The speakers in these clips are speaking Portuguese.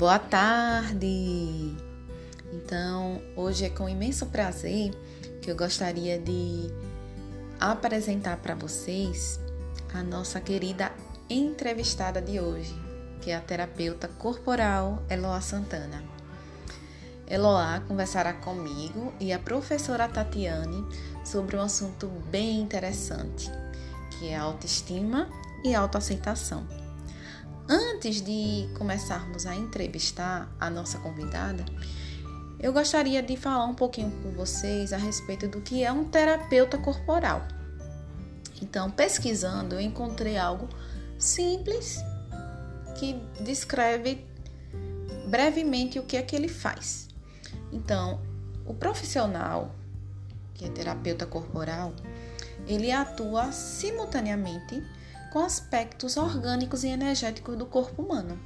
Boa tarde! Então, hoje é com imenso prazer que eu gostaria de apresentar para vocês a nossa querida entrevistada de hoje, que é a terapeuta corporal Eloá Santana. Eloá conversará comigo e a professora Tatiane sobre um assunto bem interessante, que é autoestima e autoaceitação. Antes de começarmos a entrevistar a nossa convidada, eu gostaria de falar um pouquinho com vocês a respeito do que é um terapeuta corporal. Então, pesquisando, eu encontrei algo simples que descreve brevemente o que é que ele faz. Então, o profissional, que é terapeuta corporal, ele atua simultaneamente com aspectos orgânicos e energéticos do corpo humano.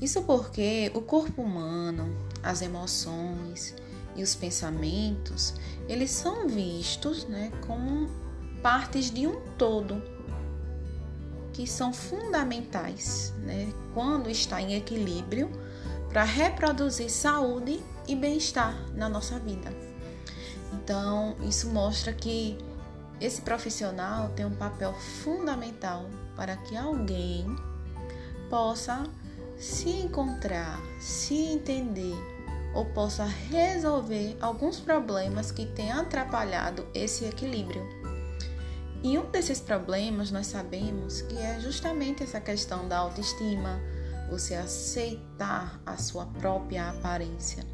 Isso porque o corpo humano, as emoções e os pensamentos, eles são vistos né, como partes de um todo que são fundamentais né, quando está em equilíbrio para reproduzir saúde e bem-estar na nossa vida. Então, isso mostra que esse profissional tem um papel fundamental para que alguém possa se encontrar, se entender ou possa resolver alguns problemas que têm atrapalhado esse equilíbrio. E um desses problemas nós sabemos que é justamente essa questão da autoestima, você aceitar a sua própria aparência.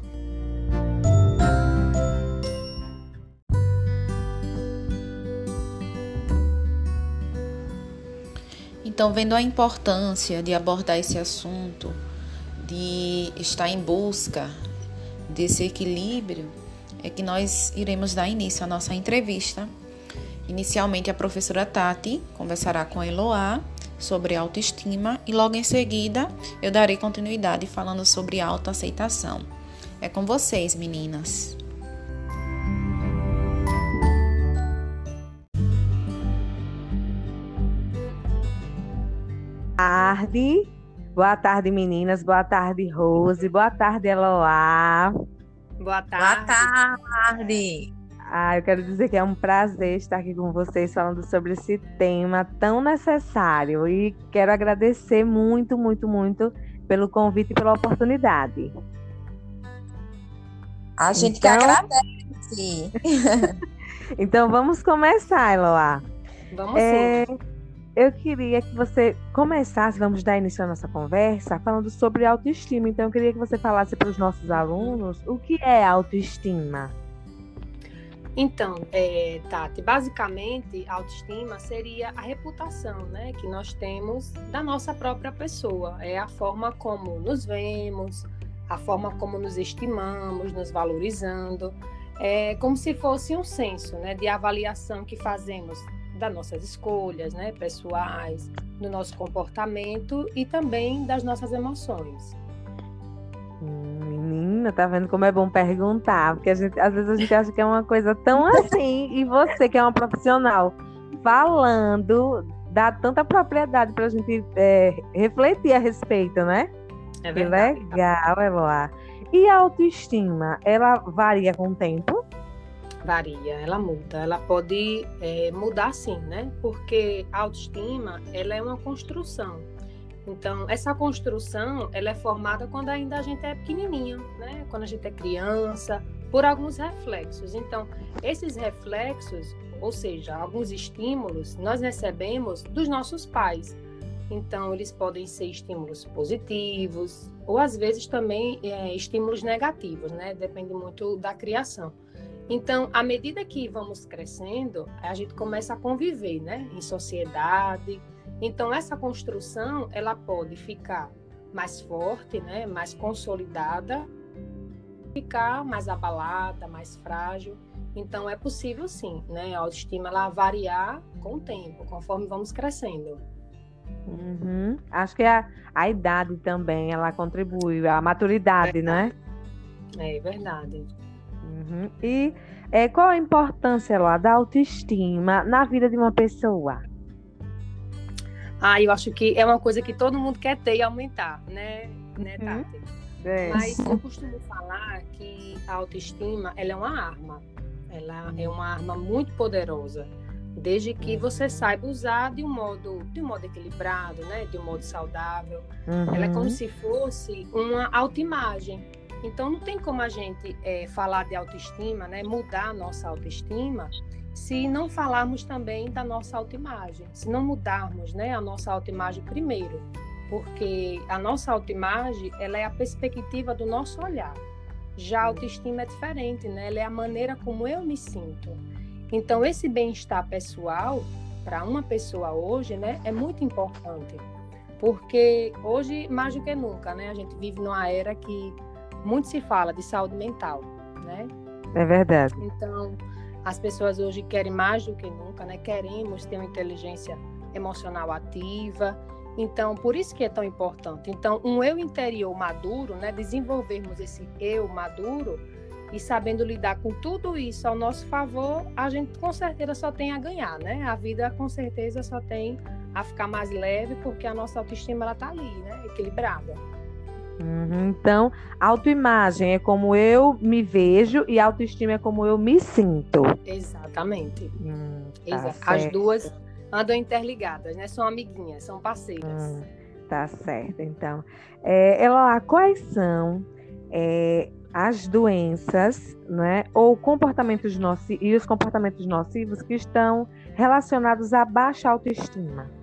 Então, vendo a importância de abordar esse assunto, de estar em busca desse equilíbrio, é que nós iremos dar início à nossa entrevista. Inicialmente, a professora Tati conversará com a Eloá sobre autoestima e logo em seguida eu darei continuidade falando sobre autoaceitação. É com vocês, meninas. Tarde. Boa tarde, meninas. Boa tarde, Rose. Boa tarde, Eloá. Boa tarde. Boa tarde. Ah, eu quero dizer que é um prazer estar aqui com vocês falando sobre esse tema tão necessário e quero agradecer muito, muito, muito pelo convite e pela oportunidade. A gente então... que agradece. então vamos começar, Eloá. Vamos é... sim eu queria que você começasse, vamos dar início à nossa conversa, falando sobre autoestima. Então, eu queria que você falasse para os nossos alunos o que é autoestima. Então, é, Tati, basicamente, autoestima seria a reputação né, que nós temos da nossa própria pessoa. É a forma como nos vemos, a forma como nos estimamos, nos valorizando. É como se fosse um senso né, de avaliação que fazemos das nossas escolhas, né, pessoais, do nosso comportamento e também das nossas emoções. Menina, tá vendo como é bom perguntar? Porque gente, às vezes a gente acha que é uma coisa tão assim, e você que é uma profissional falando, dá tanta propriedade para a gente é, refletir a respeito, né? É verdade. Que legal, Eloá. E a autoestima, ela varia com o tempo? Varia, ela muda. Ela pode é, mudar sim, né? Porque a autoestima, ela é uma construção. Então, essa construção, ela é formada quando ainda a gente é pequenininho, né? Quando a gente é criança, por alguns reflexos. Então, esses reflexos, ou seja, alguns estímulos, nós recebemos dos nossos pais. Então, eles podem ser estímulos positivos, ou às vezes também é, estímulos negativos, né? Depende muito da criação. Então, à medida que vamos crescendo, a gente começa a conviver, né, em sociedade. Então, essa construção, ela pode ficar mais forte, né, mais consolidada, ficar mais abalada, mais frágil. Então, é possível sim, né, a autoestima ela variar com o tempo, conforme vamos crescendo. Uhum. Acho que a, a idade também ela contribui, a maturidade, né? É verdade. Uhum. E é, qual a importância lá da autoestima na vida de uma pessoa? Ah, eu acho que é uma coisa que todo mundo quer ter e aumentar, né? né, Uhum. Tati? É. Mas eu costumo falar que a autoestima ela é uma arma. Ela é uma arma muito poderosa, desde que você saiba usar de um modo, de um modo equilibrado, né? De um modo saudável. Ela é como Uhum. se fosse uma autoimagem. Então não tem como a gente eh, falar de autoestima, né? Mudar a nossa autoestima, se não falarmos também da nossa autoimagem, se não mudarmos, né? A nossa autoimagem primeiro, porque a nossa autoimagem ela é a perspectiva do nosso olhar. Já a autoestima é diferente, né? Ela é a maneira como eu me sinto. Então esse bem-estar pessoal para uma pessoa hoje, né, é muito importante. Porque hoje, mais do que nunca, né, a gente vive numa era que muito se fala de saúde mental, né? É verdade. Então, as pessoas hoje querem mais do que nunca, né? Queremos ter uma inteligência emocional ativa. Então, por isso que é tão importante. Então, um eu interior maduro, né? Desenvolvermos esse eu maduro e sabendo lidar com tudo isso ao nosso favor, a gente com certeza só tem a ganhar, né? A vida com certeza só tem a ficar mais leve porque a nossa autoestima ela tá ali, né? Equilibrada. Uhum. Então, autoimagem é como eu me vejo e autoestima é como eu me sinto. Exatamente. Hum, tá. As certo. duas andam interligadas, né? São amiguinhas, são parceiras. Hum, tá certo, então. É, ela lá, quais são é, as doenças, né, ou comportamentos nocivos e os comportamentos nocivos que estão relacionados à baixa autoestima?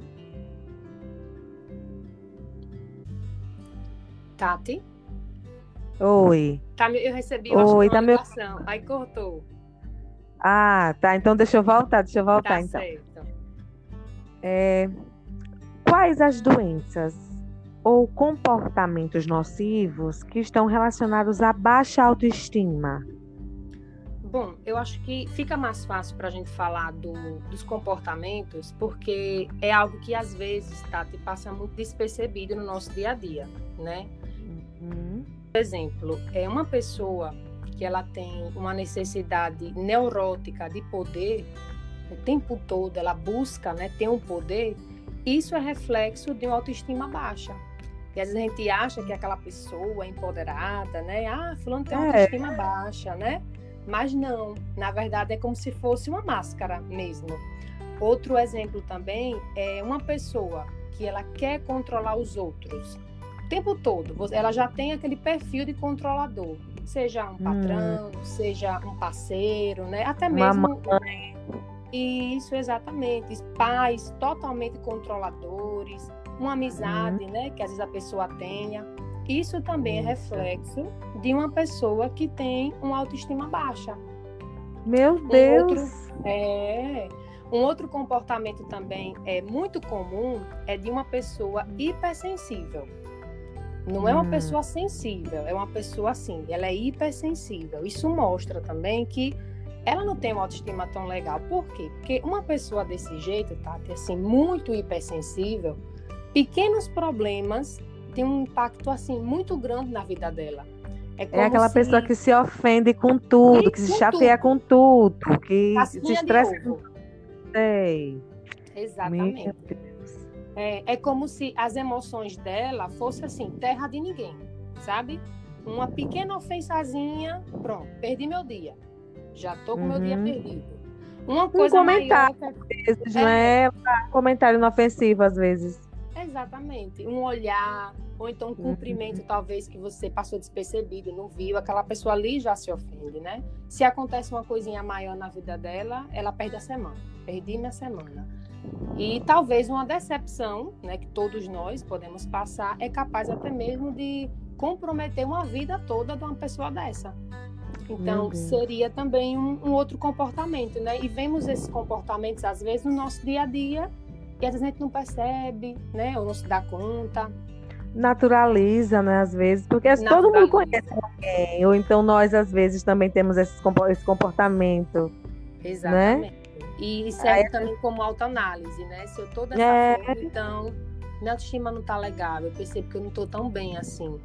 Tati? Oi. Tá, eu recebi eu acho Oi, tá uma me ligação. Aí cortou. Ah, tá. Então deixa eu voltar, deixa eu voltar, Tá então. certo. É, quais as doenças ou comportamentos nocivos que estão relacionados à baixa autoestima? Bom, eu acho que fica mais fácil para a gente falar do- dos comportamentos, porque é algo que às vezes, Tati, passa muito despercebido no nosso dia a dia, né? Por exemplo, é uma pessoa que ela tem uma necessidade neurótica de poder, o tempo todo ela busca, né, ter um poder, isso é reflexo de uma autoestima baixa. E às vezes a gente acha que aquela pessoa é empoderada, né? Ah, fulano tem uma É. autoestima baixa, né? Mas não, na verdade é como se fosse uma máscara mesmo. Outro exemplo também é uma pessoa que ela quer controlar os outros tempo todo. Ela já tem aquele perfil de controlador, seja um patrão, seja um parceiro, né? Até mesmo isso exatamente, pais totalmente controladores, uma amizade, né, que às vezes a pessoa tenha. Isso também é Isso. reflexo de uma pessoa que tem uma autoestima baixa. Meu outro- Deus! É. Um outro comportamento também é muito comum é de uma pessoa hipersensível. Não é uma Hum. pessoa sensível, é uma pessoa assim, ela é hipersensível. Isso mostra também que ela não tem uma autoestima tão legal. Por quê? Porque uma pessoa desse jeito, Tati, assim, muito hipersensível, pequenos problemas têm um impacto assim muito grande na vida dela. É como aquela se- pessoa que se ofende com tudo, E que se com chateia com tudo, que se casquinha estressa com ovo. tudo. Sei. Exatamente. É, é como se as emoções dela fossem assim, terra de ninguém, sabe? Uma pequena ofensazinha, pronto, perdi meu dia. Já tô com meu dia Uhum. perdido. Uma coisa comentário. maior Às vezes, É. não é comentário inofensivo, às vezes. Exatamente. Um olhar, ou então um cumprimento, talvez, que você passou despercebido, não viu, aquela pessoa ali já se ofende, né? Se acontece uma coisinha maior na vida dela, ela perde a semana. Perdi minha semana. E talvez uma decepção, né, que todos nós podemos passar, é capaz até mesmo de comprometer uma vida toda de uma pessoa dessa. Então, seria também um, um outro comportamento, né? E vemos esses comportamentos, às vezes, no nosso dia a dia, e às vezes a gente não percebe, né? Ou não se dá conta. Naturaliza, né, às vezes, porque todo mundo conhece alguém, ou então nós, às vezes, também temos esse comportamento. Exatamente. E serve também como autoanálise, né? Se eu tô dessa É. forma, então minha autoestima não tá legal, eu percebo que eu não tô tão bem assim.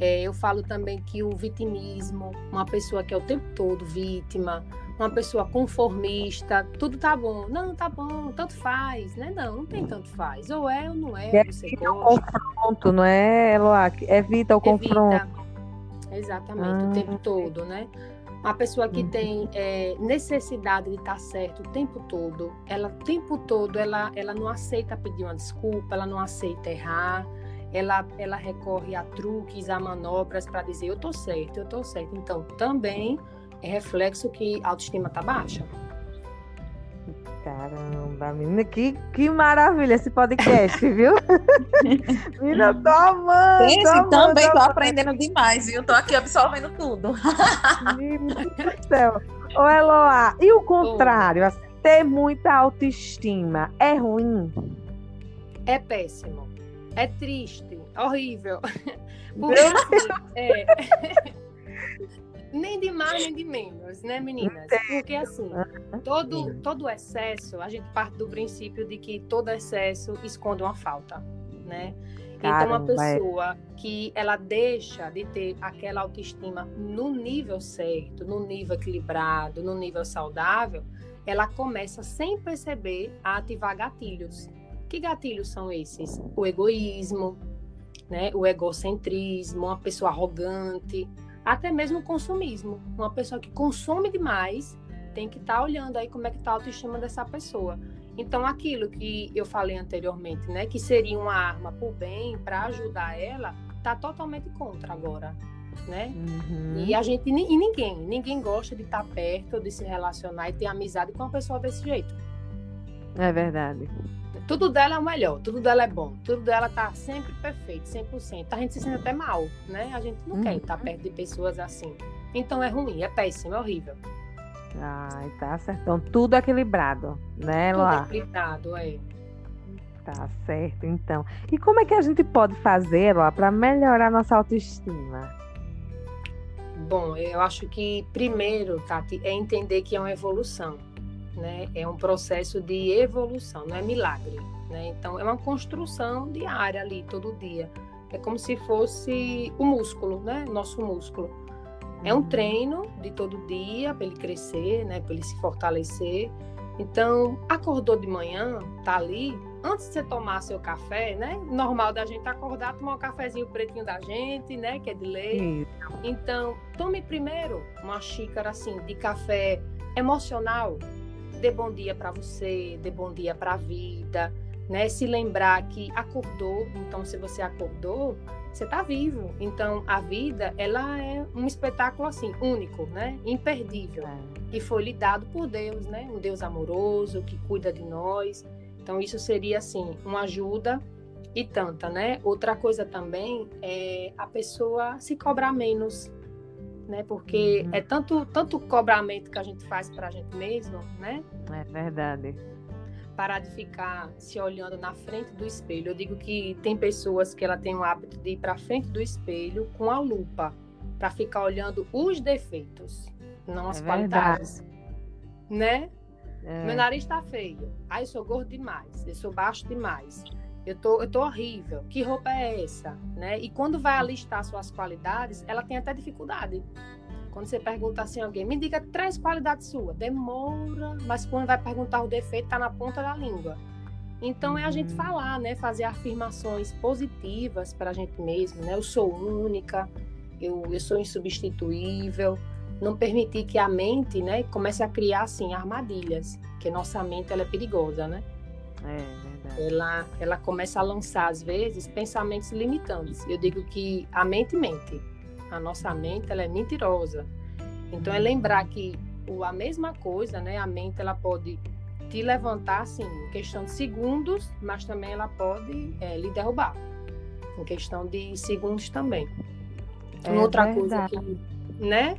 É, eu falo também que o vitimismo, uma pessoa que é o tempo todo vítima, uma pessoa conformista, tudo tá bom. Não, tá bom, tanto faz, né? Não, não tem tanto faz. Ou é ou não é. Evita o confronto, não é, Eloá? Evita o confronto. Evita. Exatamente, ah. o tempo todo, né? Uma pessoa que uhum. tem é, necessidade de estar tá certo o tempo todo, ela o tempo todo ela, ela não aceita pedir uma desculpa, ela não aceita errar, ela, ela recorre a truques, a manobras para dizer eu tô certo, eu tô certo. Então, também é reflexo que a autoestima tá baixa. Caramba, menina, que, que maravilha esse podcast, viu? menina, tô amando. Esse tô amando, também tô, tô aprendendo demais, viu? Tô aqui absorvendo tudo. Deus do céu. Ô, Eloá, e o contrário? Assim, ter muita autoestima é ruim? É péssimo. É triste, horrível. Porque, é... nem de mais nem de menos, né, meninas? Porque assim, todo todo excesso, a gente parte do princípio de que todo excesso esconde uma falta, né? Então, uma pessoa que ela deixa de ter aquela autoestima no nível certo, no nível equilibrado, no nível saudável, ela começa sem perceber a ativar gatilhos. Que gatilhos são esses? O egoísmo, né? O egocentrismo, uma pessoa arrogante, até mesmo o consumismo. Uma pessoa que consome demais tem que estar tá olhando aí como é que está a autoestima dessa pessoa. Então, aquilo que eu falei anteriormente, né, que seria uma arma por bem para ajudar ela, tá totalmente contra agora, né? Uhum. E a gente e ninguém, ninguém gosta de estar tá perto, de se relacionar e ter amizade com uma pessoa desse jeito. É verdade. Tudo dela é o melhor, tudo dela é bom, tudo dela tá sempre perfeito, 100%. A gente se sente até mal, né? A gente não uhum. quer estar perto de pessoas assim. Então é ruim, é péssimo, é horrível. Ai, tá certo. Então, tudo equilibrado, né, Tudo lá? equilibrado, é. Tá certo, então. E como é que a gente pode fazer, lá, para melhorar nossa autoestima? Bom, eu acho que primeiro, Tati, é entender que é uma evolução né? É um processo de evolução, não é milagre, né? Então é uma construção diária ali todo dia. É como se fosse o músculo, né? Nosso músculo. É um uhum. treino de todo dia para ele crescer, né? Para ele se fortalecer. Então, acordou de manhã, tá ali, antes de você tomar seu café, né? Normal da gente acordar, tomar um cafezinho pretinho da gente, né? Que é de lei. Então, tome primeiro uma xícara assim de café emocional, dê bom dia para você, dê bom dia para a vida, né? Se lembrar que acordou, então se você acordou, você está vivo. Então a vida, ela é um espetáculo assim único, né? Imperdível. É. E foi lhe dado por Deus, né? Um Deus amoroso que cuida de nós. Então isso seria assim uma ajuda e tanta, né? Outra coisa também é a pessoa se cobrar menos, né? Porque uhum. é tanto tanto cobramento que a gente faz para a gente mesmo, né? É verdade. Parar de ficar se olhando na frente do espelho. Eu digo que tem pessoas que ela tem o hábito de ir para frente do espelho com a lupa para ficar olhando os defeitos, não as é qualidades, né? É. Meu nariz está feio. Ai, eu sou gordo demais. Eu sou baixo demais eu tô, eu tô horrível, que roupa é essa? Né? E quando vai alistar suas qualidades, ela tem até dificuldade. Quando você pergunta assim a alguém, me diga três qualidades suas, demora, mas quando vai perguntar o defeito, tá na ponta da língua. Então é a gente uhum. falar, né? Fazer afirmações positivas para a gente mesmo, né? Eu sou única, eu, eu sou insubstituível. Não permitir que a mente, né, comece a criar assim armadilhas, que nossa mente ela é perigosa, né? É ela, ela começa a lançar, às vezes, pensamentos limitantes. Eu digo que a mente mente. A nossa mente ela é mentirosa. Então, é lembrar que o, a mesma coisa, né? A mente ela pode te levantar, assim, em questão de segundos, mas também ela pode é, lhe derrubar, em questão de segundos também. Então, é outra verdade. coisa que, né?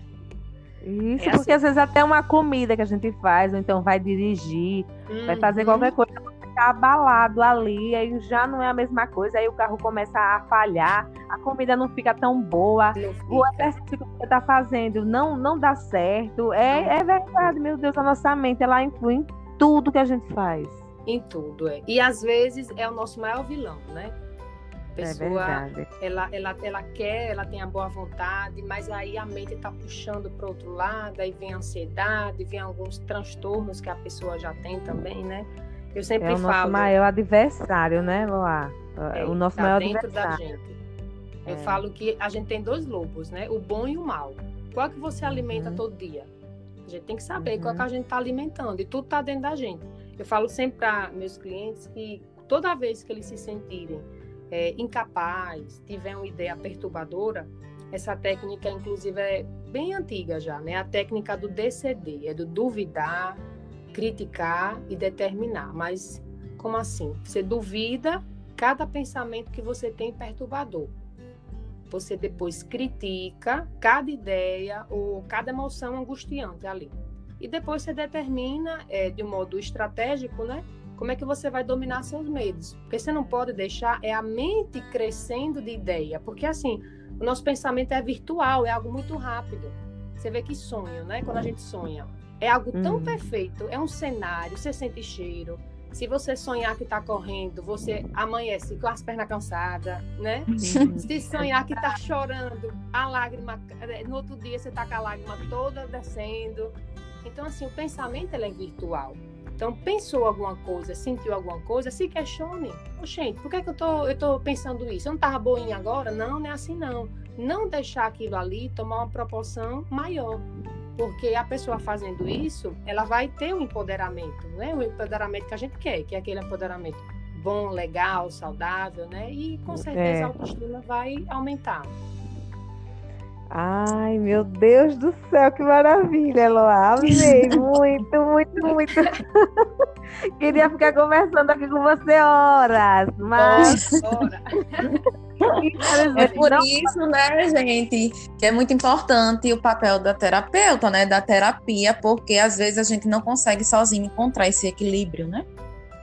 Isso, é porque assim. às vezes até uma comida que a gente faz, ou então vai dirigir, vai fazer uhum. qualquer coisa, ficar abalado ali, aí já não é a mesma coisa, aí o carro começa a falhar, a comida não fica tão boa, o exercício que você está fazendo não, não dá certo. É, é verdade, meu Deus, a nossa mente ela influi em tudo que a gente faz. Em tudo, é. E às vezes é o nosso maior vilão, né? pessoa, é ela, ela, ela quer, ela tem a boa vontade, mas aí a mente está puxando para outro lado, aí vem a ansiedade, vem alguns transtornos que a pessoa já tem também, né? Eu sempre é o falo. nosso maior adversário, né, Loa? É, o nosso tá maior dentro adversário. Da gente. Eu é. falo que a gente tem dois lobos, né? O bom e o mal. Qual que você alimenta uhum. todo dia? A gente tem que saber uhum. qual que a gente está alimentando. E tudo está dentro da gente. Eu falo sempre para meus clientes que toda vez que eles se sentirem é, incapaz, tiver uma ideia perturbadora, essa técnica, inclusive, é bem antiga já, né? A técnica do DCD, é do duvidar, criticar e determinar. Mas como assim? Você duvida cada pensamento que você tem perturbador. Você depois critica cada ideia ou cada emoção angustiante ali. E depois você determina, é, de um modo estratégico, né? Como é que você vai dominar seus medos? Porque você não pode deixar é a mente crescendo de ideia, porque assim, o nosso pensamento é virtual, é algo muito rápido. Você vê que sonho, né? Quando a gente sonha, é algo tão uhum. perfeito, é um cenário, você sente cheiro. Se você sonhar que está correndo, você amanhece com as pernas cansadas, né? Se sonhar que está chorando, a lágrima, eh, no outro dia você está com a lágrima toda descendo. Então, assim, o pensamento é virtual. Então, pensou alguma coisa, sentiu alguma coisa, se questione. Gente, por que, é que eu tô, eu tô pensando isso? Eu não estava boinha agora? Não, não é assim não. Não deixar aquilo ali tomar uma proporção maior. Porque a pessoa fazendo isso, ela vai ter um empoderamento, né? O empoderamento que a gente quer, que é aquele empoderamento bom, legal, saudável, né? E com certeza é. a autoestima vai aumentar. Ai, meu Deus do céu, que maravilha, Eloá. Amei muito, muito, muito. Queria ficar conversando aqui com você horas, mas. é por isso, né, gente, que é muito importante o papel da terapeuta, né, da terapia, porque às vezes a gente não consegue sozinho encontrar esse equilíbrio, né?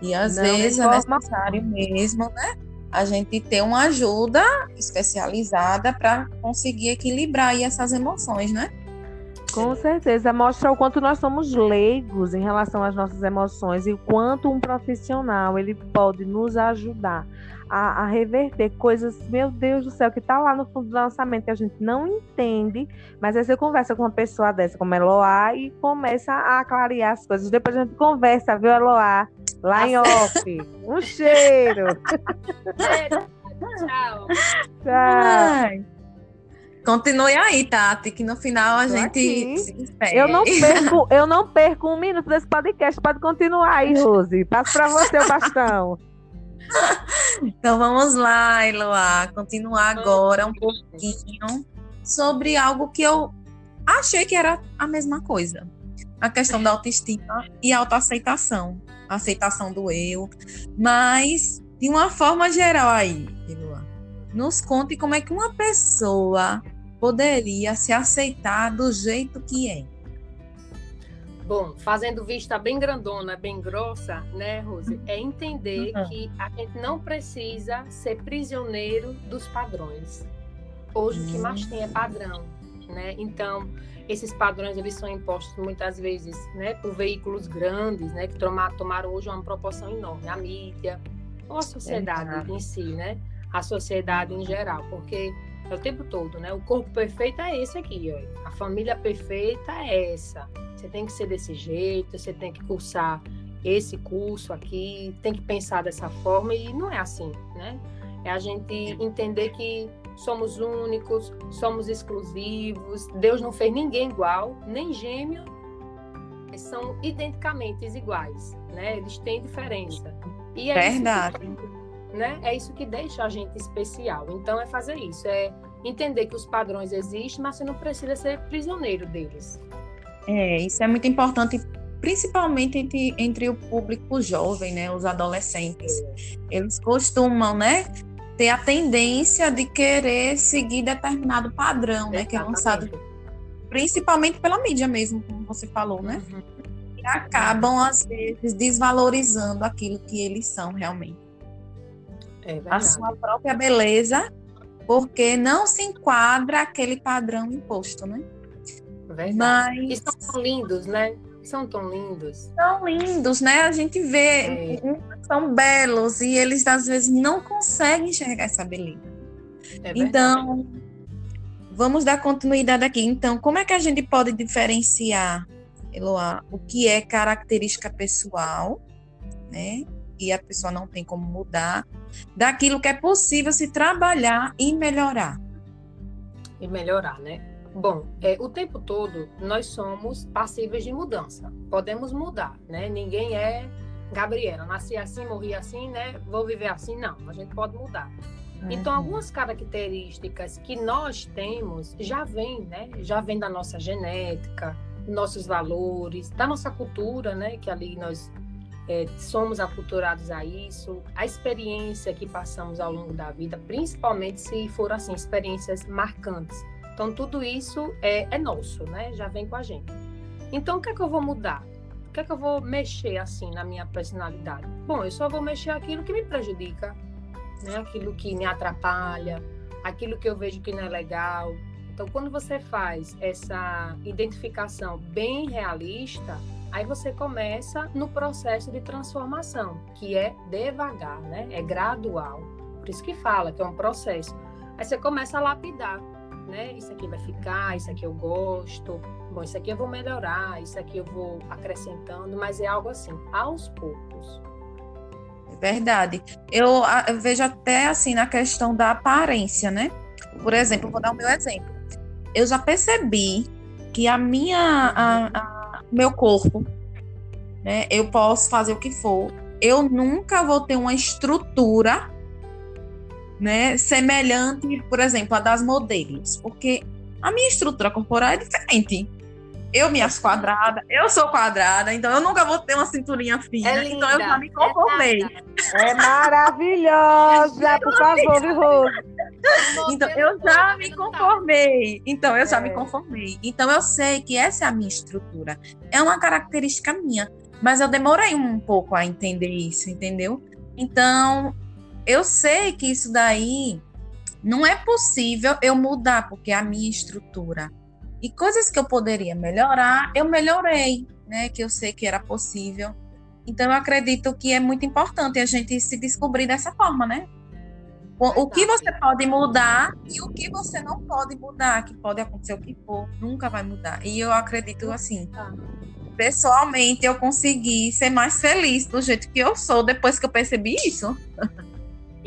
E às não, vezes é necessário mesmo, né? a gente ter uma ajuda especializada para conseguir equilibrar aí essas emoções, né? Com certeza, mostra o quanto nós somos leigos em relação às nossas emoções e o quanto um profissional ele pode nos ajudar a, a, reverter coisas, meu Deus do céu, que está lá no fundo do lançamento que a gente não entende, mas aí você conversa com uma pessoa dessa, como Eloá, e começa a clarear as coisas. Depois a gente conversa, viu, Eloá? Lá em off. Um cheiro. Tchau. Tchau. Continue aí, Tati, que no final a Tô gente Eu não perco, eu não perco um minuto desse podcast. Pode continuar aí, Rose. Passo para você o bastão. Então vamos lá, Eloá, continuar agora um pouquinho sobre algo que eu achei que era a mesma coisa. A questão da autoestima e autoaceitação aceitação do eu, mas de uma forma geral aí, Eloá, nos conte como é que uma pessoa poderia se aceitar do jeito que é. Bom, fazendo vista bem grandona, bem grossa, né, Rose? É entender uhum. que a gente não precisa ser prisioneiro dos padrões. Hoje o que mais tem é padrão, né? Então, esses padrões eles são impostos muitas vezes né, por veículos grandes, né, que tomaram hoje uma proporção enorme, a mídia, ou a sociedade é em si, né, a sociedade em geral, porque é o tempo todo, né, o corpo perfeito é esse aqui, ó, a família perfeita é essa, você tem que ser desse jeito, você tem que cursar esse curso aqui, tem que pensar dessa forma e não é assim, né? É a gente entender que somos únicos, somos exclusivos, Deus não fez ninguém igual, nem gêmeo, são identicamente iguais, né? Eles têm diferença. E é Verdade. Isso né? É isso que deixa a gente especial. Então é fazer isso, é entender que os padrões existem, mas você não precisa ser prisioneiro deles. É, isso é muito importante principalmente entre, entre o público jovem, né, os adolescentes. Eles costumam, né, ter a tendência de querer seguir determinado padrão, né, que é lançado principalmente pela mídia mesmo, como você falou, né? Uhum. E acabam às vezes desvalorizando aquilo que eles são realmente. É a sua própria beleza, porque não se enquadra aquele padrão imposto, né? Verdade. Mas... E são lindos, né? são tão lindos. São lindos, né? A gente vê, é. são belos e eles às vezes não conseguem enxergar essa beleza. É então, vamos dar continuidade aqui. Então, como é que a gente pode diferenciar, Eloá, o que é característica pessoal, né? E a pessoa não tem como mudar, daquilo que é possível se trabalhar e melhorar. E melhorar, né? Bom, é, o tempo todo nós somos passíveis de mudança. Podemos mudar, né? Ninguém é Gabriela, nasci assim, morri assim, né? Vou viver assim, não. A gente pode mudar. Uhum. Então, algumas características que nós temos já vêm, né? Já vem da nossa genética, nossos valores, da nossa cultura, né? Que ali nós é, somos aculturados a isso, a experiência que passamos ao longo da vida, principalmente se for assim experiências marcantes então, tudo isso é, é nosso, né? Já vem com a gente. Então, o que é que eu vou mudar? O que é que eu vou mexer assim na minha personalidade? Bom, eu só vou mexer aquilo que me prejudica, né? Aquilo que me atrapalha, aquilo que eu vejo que não é legal. Então, quando você faz essa identificação bem realista, aí você começa no processo de transformação, que é devagar, né? É gradual. Por isso que fala que é um processo. Aí você começa a lapidar né? Isso aqui vai ficar, isso aqui eu gosto, bom, isso aqui eu vou melhorar, isso aqui eu vou acrescentando, mas é algo assim, aos poucos. É verdade. Eu, eu vejo até assim na questão da aparência, né? Por exemplo, vou dar o meu exemplo. Eu já percebi que a minha, a, a, meu corpo, né? Eu posso fazer o que for. Eu nunca vou ter uma estrutura né, semelhante, por exemplo, a das modelos, porque a minha estrutura corporal é diferente. Eu me acho quadrada, eu sou quadrada, então eu nunca vou ter uma cinturinha fina, é então eu já me conformei. É, é maravilhosa, por favor, viu, Rose? Então eu já me conformei. Então eu já me é. conformei. Então eu sei que essa é a minha estrutura. É uma característica minha, mas eu demorei um pouco a entender isso, entendeu? Então, eu sei que isso daí não é possível eu mudar, porque é a minha estrutura. E coisas que eu poderia melhorar, eu melhorei, né? Que eu sei que era possível. Então, eu acredito que é muito importante a gente se descobrir dessa forma, né? O, o que você pode mudar e o que você não pode mudar, que pode acontecer o que for, nunca vai mudar. E eu acredito assim, pessoalmente, eu consegui ser mais feliz do jeito que eu sou depois que eu percebi isso.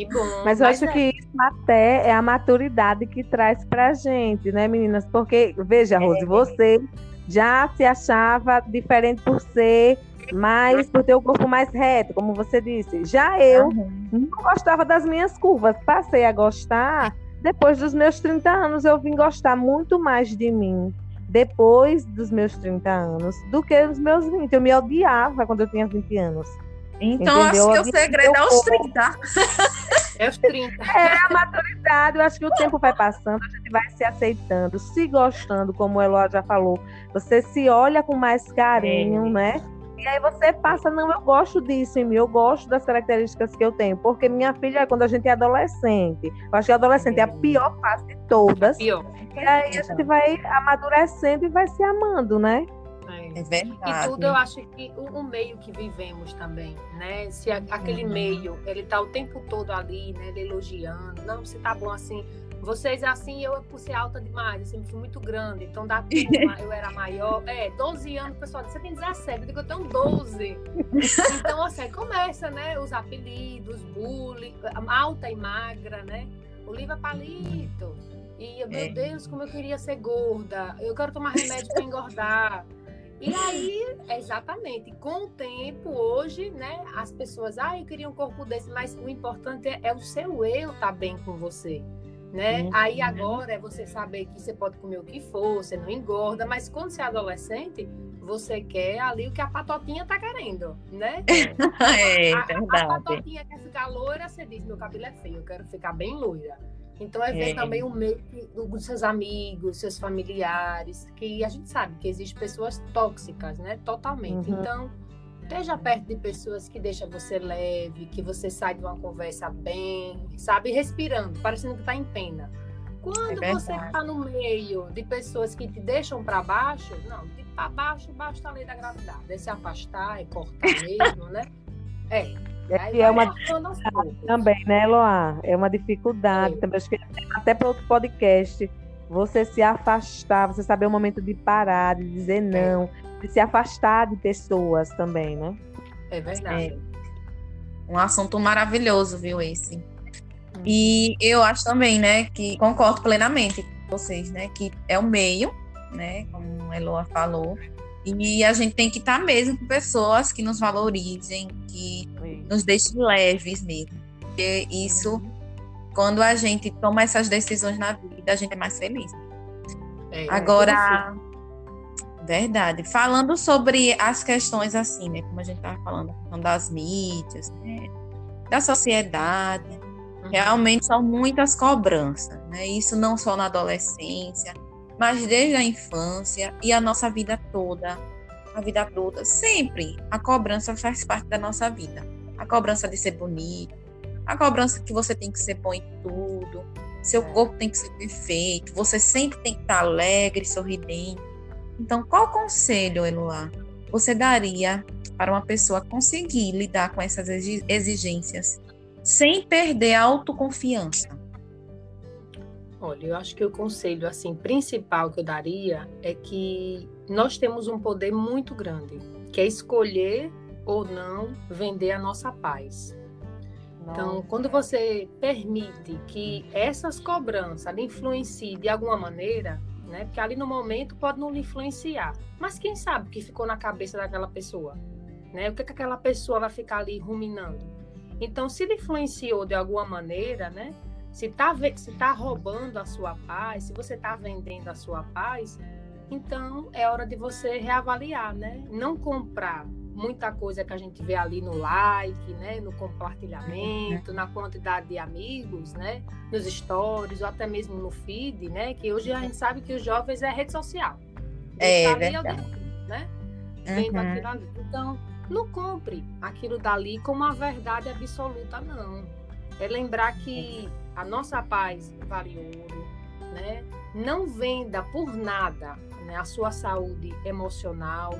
bom. Mas eu acho é. que isso até é a maturidade que traz pra gente, né, meninas? Porque, veja, é. Rose, é. você já se achava diferente por ser mais por ter o corpo mais reto, como você disse. Já eu uhum. não gostava das minhas curvas, passei a gostar depois dos meus 30 anos. Eu vim gostar muito mais de mim depois dos meus 30 anos do que nos meus 20. Eu me odiava quando eu tinha 20 anos. Então, Entendeu? acho que o segredo é os 30. É os 30. É a maturidade. Eu acho que o tempo vai passando, a gente vai se aceitando, se gostando, como o Eloy já falou. Você se olha com mais carinho, é. né? E aí você passa, não, eu gosto disso em mim, eu gosto das características que eu tenho. Porque minha filha, quando a gente é adolescente, eu acho que a adolescente é, é a pior fase de todas. Pior. E aí a gente vai amadurecendo e vai se amando, né? É verdade. E tudo eu acho que o, o meio que vivemos também, né? Se a, aquele uhum. meio, ele tá o tempo todo ali, né? Ele elogiando, não, você tá bom assim. Vocês assim, eu por ser alta demais, eu sempre fui muito grande, então da turma eu era maior. É, 12 anos, o pessoal você tem 17, eu digo, eu tenho 12. Então, assim, começa, né? Os apelidos, bullying, alta e magra, né? Oliva Palito. E, meu é. Deus, como eu queria ser gorda. Eu quero tomar remédio para engordar. E aí, exatamente, com o tempo, hoje, né, as pessoas, ah, eu queria um corpo desse, mas o importante é, é o seu eu estar tá bem com você. Né? Uhum. Aí agora é você saber que você pode comer o que for, você não engorda, mas quando você é adolescente, você quer ali o que a patotinha tá querendo, né? é, a. A, a patotinha quer ficar loira, você diz, meu cabelo é feio, eu quero ficar bem loira. Então é ver é. também o meio dos seus amigos, seus familiares, que a gente sabe que existem pessoas tóxicas, né? Totalmente. Uhum. Então, esteja perto de pessoas que deixam você leve, que você sai de uma conversa bem, sabe, respirando, parecendo que está em pena. Quando é você está no meio de pessoas que te deixam para baixo, não, de para baixo, basta a lei da gravidade. É se afastar, é cortar mesmo, né? É. É, é uma dificuldade também, né, Eloá? É uma dificuldade é. também. Acho que até para outro podcast, você se afastar, você saber o momento de parar, de dizer é. não, se afastar de pessoas também, né? É verdade. É. Um assunto maravilhoso, viu, esse? Hum. E eu acho também, né, que concordo plenamente com vocês, né, que é o meio, né, como a Eloa falou, e a gente tem que estar mesmo com pessoas que nos valorizem, que nos deixem leves mesmo. Porque isso, uhum. quando a gente toma essas decisões na vida, a gente é mais feliz. É, Agora, verdade. Falando sobre as questões assim, né? Como a gente estava falando, das mídias, né? da sociedade. Uhum. Realmente são muitas cobranças, né? Isso não só na adolescência, mas desde a infância e a nossa vida toda, a vida toda, sempre a cobrança faz parte da nossa vida. A cobrança de ser bonito, a cobrança que você tem que ser bom em tudo, seu é. corpo tem que ser perfeito, você sempre tem que estar alegre, sorridente. Então, qual conselho, Eloá, você daria para uma pessoa conseguir lidar com essas exigências sem perder a autoconfiança? Olha, eu acho que o conselho assim principal que eu daria é que nós temos um poder muito grande, que é escolher ou não vender a nossa paz. Então, nossa. Então, quando você permite que essas cobranças influenciem de alguma maneira, né? Porque ali no momento pode não lhe influenciar, mas quem sabe o que ficou na cabeça daquela pessoa, né? O que, que aquela pessoa vai ficar ali ruminando? Então, se lhe influenciou de alguma maneira, né? Se está se tá roubando a sua paz, se você está vendendo a sua paz, então é hora de você reavaliar, né? Não comprar muita coisa que a gente vê ali no like, né, no compartilhamento, na quantidade de amigos, né, nos stories ou até mesmo no feed, né, que hoje a gente sabe que os jovens é rede social. É, é verdade. né? Vendo uhum. aquilo ali. Então, não compre aquilo dali como uma verdade absoluta, não. É lembrar que a nossa paz vale ouro, né? Não venda por nada né, a sua saúde emocional,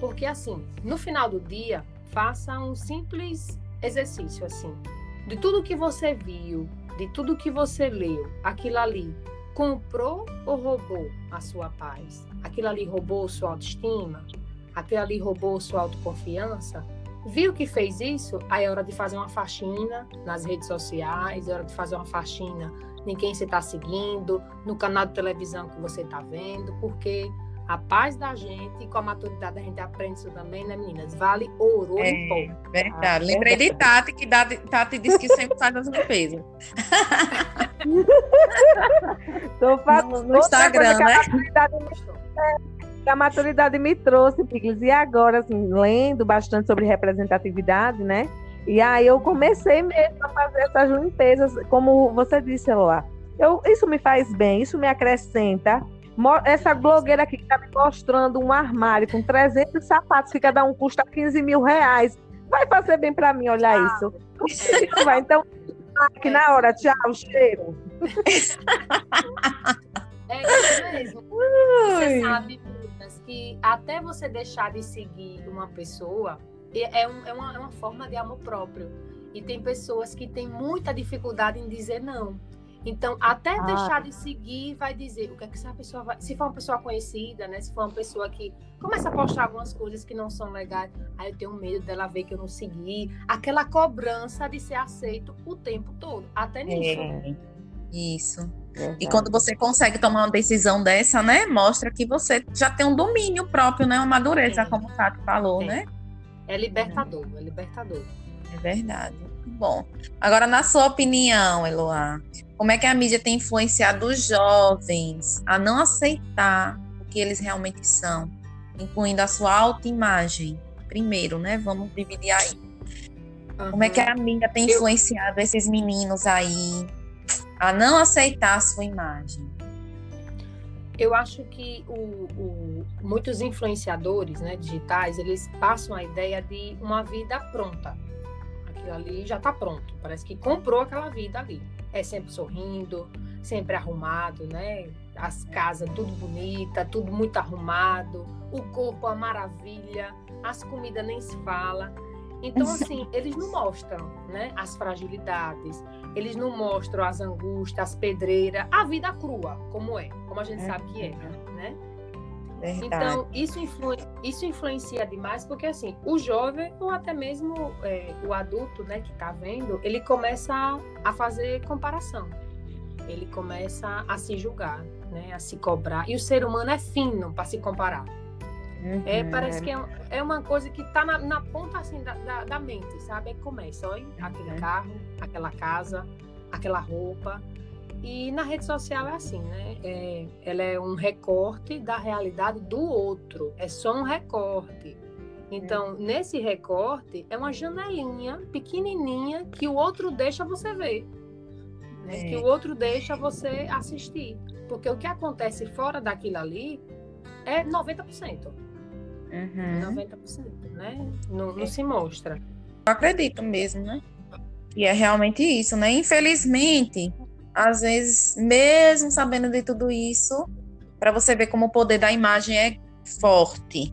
porque assim, no final do dia, faça um simples exercício assim, de tudo que você viu, de tudo que você leu, aquilo ali comprou ou roubou a sua paz? Aquilo ali roubou sua autoestima? Aquilo ali roubou sua autoconfiança? Viu que fez isso? Aí é hora de fazer uma faxina nas redes sociais, é hora de fazer uma faxina em quem você está seguindo, no canal de televisão que você está vendo, porque a paz da gente e com a maturidade a gente aprende isso também, né, meninas? Vale ouro, ouro é, em pó. Verdade. Ah, Lembrei de Tati, que Tati disse que sempre faz as limpezas. Tô falando no, no Instagram, né? a maturidade me trouxe, Piglis. E agora, assim, lendo bastante sobre representatividade, né? E aí eu comecei mesmo a fazer essas limpezas, como você disse, Eloá. Eu, isso me faz bem, isso me acrescenta. Essa blogueira aqui que está me mostrando um armário com 300 sapatos, que cada um custa 15 mil reais. Vai fazer bem para mim olhar ah, isso. É. Vai, então, aqui na hora, tchau, cheiro. É isso mesmo. Você sabe, que até você deixar de seguir uma pessoa é, um, é, uma, é uma forma de amor próprio. E tem pessoas que têm muita dificuldade em dizer não. Então, até ah. deixar de seguir, vai dizer o que é que essa pessoa vai. Se for uma pessoa conhecida, né? Se for uma pessoa que começa a postar algumas coisas que não são legais, aí eu tenho medo dela ver que eu não segui. Aquela cobrança de ser aceito o tempo todo. Até nisso. É, isso. Verdade. E quando você consegue tomar uma decisão dessa, né, mostra que você já tem um domínio próprio, né, uma madureza, Sim. como o Tato falou, Sim. né? É libertador, é libertador. É verdade. Bom, agora na sua opinião, Eloá, como é que a mídia tem influenciado os jovens a não aceitar o que eles realmente são, incluindo a sua autoimagem? Primeiro, né? Vamos dividir aí. Uhum. Como é que a mídia tem influenciado Eu... esses meninos aí a não aceitar a sua imagem? Eu acho que o, o, muitos influenciadores né, digitais, eles passam a ideia de uma vida pronta. Aquilo ali já está pronto. Parece que comprou aquela vida ali. É sempre sorrindo, sempre arrumado, né? As casas tudo bonita, tudo muito arrumado, o corpo a maravilha, as comidas nem se fala. Então, assim, eles não mostram né, as fragilidades, eles não mostram as angústias, as pedreiras, a vida crua, como é, como a gente é. sabe que é, né? Verdade. Então, isso, influ, isso influencia demais, porque assim, o jovem, ou até mesmo é, o adulto, né, que está vendo, ele começa a, fazer comparação. Ele começa a se julgar, né, a se cobrar. E o ser humano é fino para se comparar. Uhum. É, parece que é, é, uma coisa que está na, na, ponta assim, da, da, da, mente, sabe? Aí começa, olha, aquele uhum. carro, aquela casa, aquela roupa. E na rede social é assim, né? É, ela é um recorte da realidade do outro, é só um recorte. Então, é. nesse recorte, é uma janelinha pequenininha que o outro deixa você ver, né? É. que o outro deixa você assistir. Porque o que acontece fora daquilo ali é 90%. Uhum. 90%, né? Não, não se mostra. Eu acredito mesmo, né? E é realmente isso, né? Infelizmente, às vezes, mesmo sabendo de tudo isso, para você ver como o poder da imagem é forte.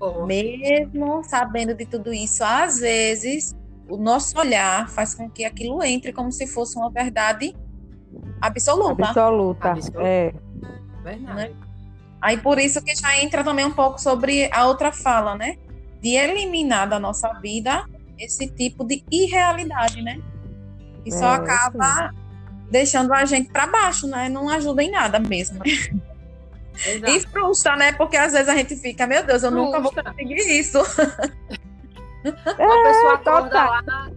Oh. Mesmo sabendo de tudo isso, às vezes o nosso olhar faz com que aquilo entre como se fosse uma verdade absoluta. Absoluta, absoluta. é. Verdade. Né? Aí por isso que já entra também um pouco sobre a outra fala, né? De eliminar da nossa vida esse tipo de irrealidade, né? Que só é, acaba sim deixando a gente para baixo, né? Não ajuda em nada mesmo. Exato. E frustra, né? Porque às vezes a gente fica, meu Deus, eu frustra. nunca vou conseguir isso. É, Uma pessoa acorda tá. lá,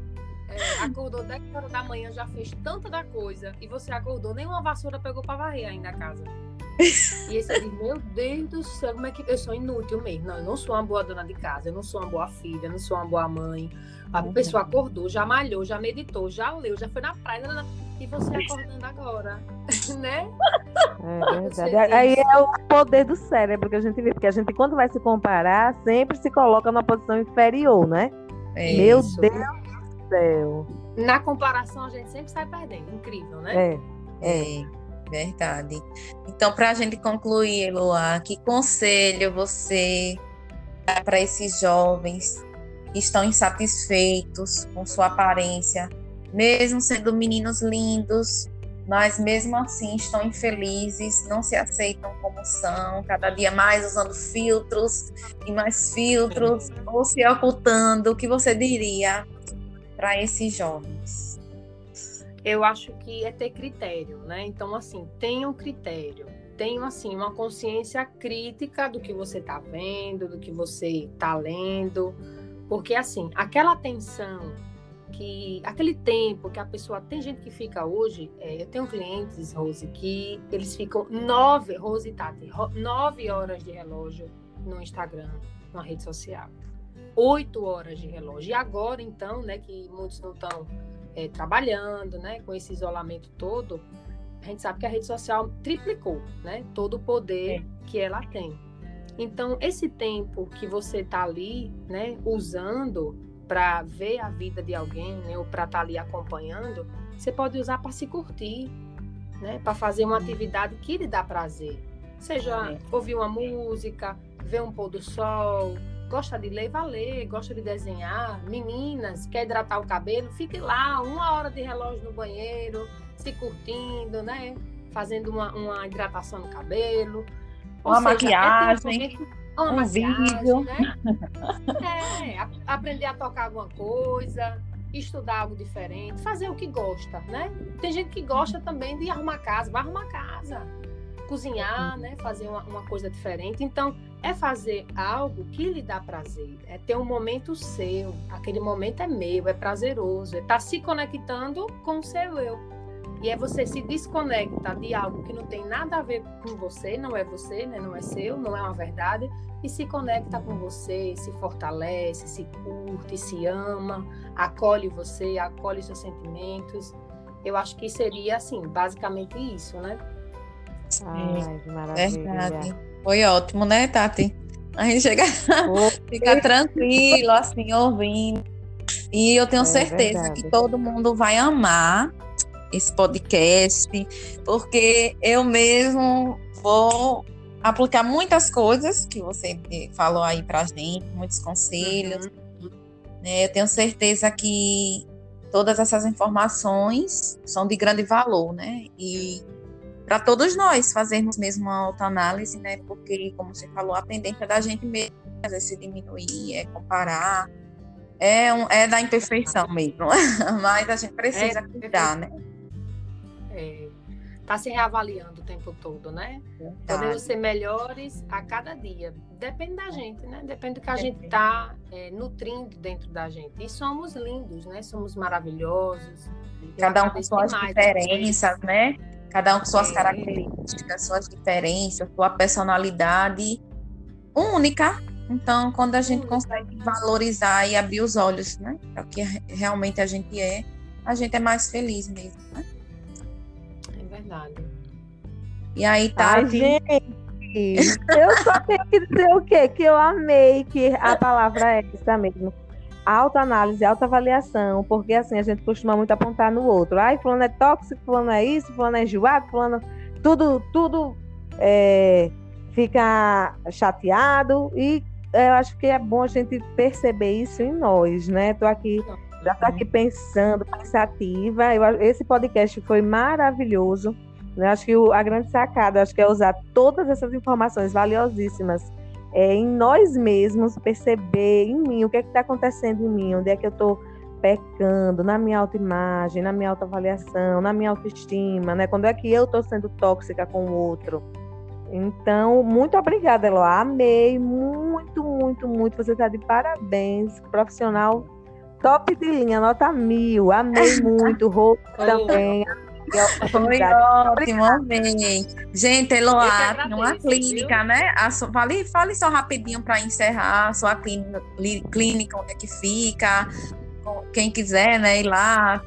é, acordou 10 horas da manhã, já fez tanta da coisa, e você acordou, nem uma vassoura pegou para varrer ainda a casa. E esse diz, meu Deus do céu, como é que eu sou inútil mesmo? Não, eu não sou uma boa dona de casa, eu não sou uma boa filha, eu não sou uma boa mãe. A pessoa acordou, já malhou, já meditou, já leu, já foi na praia e você acordando agora, né? É verdade. Aí é o poder do cérebro que a gente vê, porque a gente, quando vai se comparar, sempre se coloca numa posição inferior, né? É Meu isso. Deus do céu. Na comparação, a gente sempre sai perdendo. Incrível, né? É. É. Verdade. Então, para a gente concluir, Eloá, que conselho você dá para esses jovens estão insatisfeitos com sua aparência, mesmo sendo meninos lindos, mas mesmo assim estão infelizes, não se aceitam como são, cada dia mais usando filtros e mais filtros, ou se ocultando. O que você diria para esses jovens? Eu acho que é ter critério, né? Então, assim, tenham critério. Tenham, assim, uma consciência crítica do que você está vendo, do que você está lendo. Porque, assim, aquela atenção que aquele tempo que a pessoa tem gente que fica hoje, é, eu tenho clientes, Rose, que eles ficam nove, Rose e Tati, nove horas de relógio no Instagram, numa rede social, oito horas de relógio. E agora, então, né, que muitos não estão é, trabalhando, né, com esse isolamento todo, a gente sabe que a rede social triplicou, né, todo o poder é. que ela tem. Então, esse tempo que você está ali, né, usando para ver a vida de alguém, né, ou para estar tá ali acompanhando, você pode usar para se curtir, né, para fazer uma atividade que lhe dá prazer. Seja ouvir uma música, ver um pôr do sol, gosta de ler, vai ler, gosta de desenhar. Meninas, quer hidratar o cabelo, fique lá uma hora de relógio no banheiro, se curtindo, né? Fazendo uma, uma hidratação no cabelo. Ou uma seja, maquiagem. É uma um maquiagem, vídeo. Né? É, aprender a tocar alguma coisa, estudar algo diferente, fazer o que gosta, né? Tem gente que gosta também de arrumar casa, vai arrumar casa, cozinhar, né? Fazer uma, uma coisa diferente. Então, é fazer algo que lhe dá prazer, é ter um momento seu, aquele momento é meu, é prazeroso, é estar tá se conectando com o seu eu. E é você se desconecta de algo que não tem nada a ver com você, não é você, né? não é seu, não é uma verdade, e se conecta com você, se fortalece, se curte, se ama, acolhe você, acolhe seus sentimentos. Eu acho que seria assim, basicamente isso, né? Ai, que maravilha. Verdade. Foi ótimo, né, Tati? A gente chega, fica tranquilo, assim, ouvindo. E eu tenho é certeza verdade. que todo mundo vai amar esse podcast, porque eu mesmo vou aplicar muitas coisas que você falou aí para gente, muitos conselhos. Uhum. Né? Eu tenho certeza que todas essas informações são de grande valor, né? E para todos nós fazermos mesmo uma autoanálise, né? Porque, como você falou, a tendência da gente mesmo é se diminuir, é comparar, é, um, é da imperfeição mesmo, mas a gente precisa é, cuidar, né? É, tá se reavaliando o tempo todo, né? Podemos ser melhores a cada dia. Depende da gente, né? Depende do que a Depende. gente tá é, nutrindo dentro da gente. E somos lindos, né? Somos maravilhosos. Cada um com suas diferenças, né? Cada um com suas é. características, suas diferenças, sua personalidade única, então, quando a gente consegue valorizar e abrir os olhos, né, para o que realmente a gente é, a gente é mais feliz mesmo, né? Verdade. E aí, tá. Ai, gente, eu só tenho que dizer o quê? Que eu amei que a palavra é essa mesmo. Autoanálise, autoavaliação, porque assim a gente costuma muito apontar no outro. Ai, fulano é tóxico, fulano é isso, fulano é enjoado, fulano. Tudo, tudo é, fica chateado e eu acho que é bom a gente perceber isso em nós, né? Estou aqui, já estou aqui pensando, pensativa. Eu, esse podcast foi maravilhoso. Né? Acho que o, a grande sacada, acho que é usar todas essas informações valiosíssimas é, em nós mesmos, perceber em mim o que é está acontecendo em mim, onde é que eu estou pecando na minha autoimagem, na minha autoavaliação, na minha autoestima, né? Quando é que eu estou sendo tóxica com o outro? Então, muito obrigada, Eloá. Amei muito, muito, muito. Você está de parabéns. Profissional top de linha, nota mil. Amei muito. Rô também. Foi ótimo, amei. Gente, Eloá tem uma clínica, viu? né? A sua, fale, fale só rapidinho para encerrar a sua clínica, clínica, onde é que fica. Quem quiser, né, ir lá.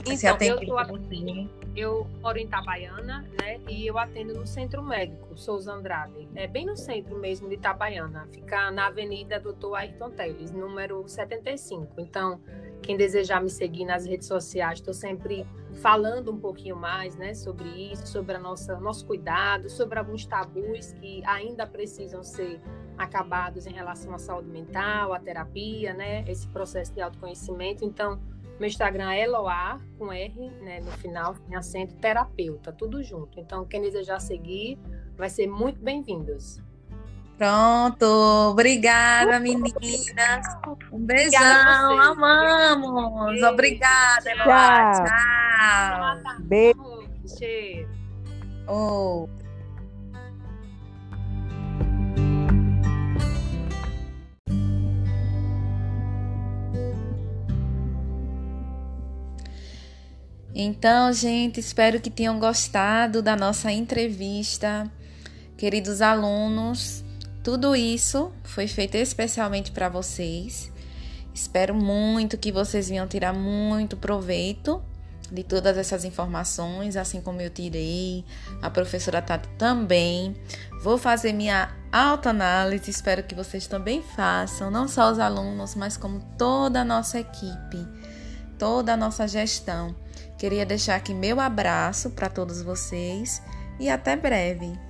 Então, se atende eu tô aqui, eu moro em Itabaiana, né? E eu atendo no Centro Médico Souza Andrade. É bem no centro mesmo de Itabaiana. Fica na Avenida Doutor Ayrton Teles, número 75. Então, quem desejar me seguir nas redes sociais, estou sempre falando um pouquinho mais, né? Sobre isso, sobre a nossa nosso cuidado, sobre alguns tabus que ainda precisam ser acabados em relação à saúde mental, à terapia, né? Esse processo de autoconhecimento. Então meu Instagram é Eloar, com R né, no final, em acento terapeuta, tudo junto. Então, quem desejar seguir, vai ser muito bem-vindos. Pronto, obrigada, meninas. Um beijão, amamos. Obrigada, Eloá. Tchau. Tchau. Beijo. Cheiro. Oh. Então, gente, espero que tenham gostado da nossa entrevista. Queridos alunos, tudo isso foi feito especialmente para vocês. Espero muito que vocês venham tirar muito proveito de todas essas informações, assim como eu tirei, a professora Tati também. Vou fazer minha autoanálise, espero que vocês também façam, não só os alunos, mas como toda a nossa equipe, toda a nossa gestão. Queria deixar aqui meu abraço para todos vocês e até breve.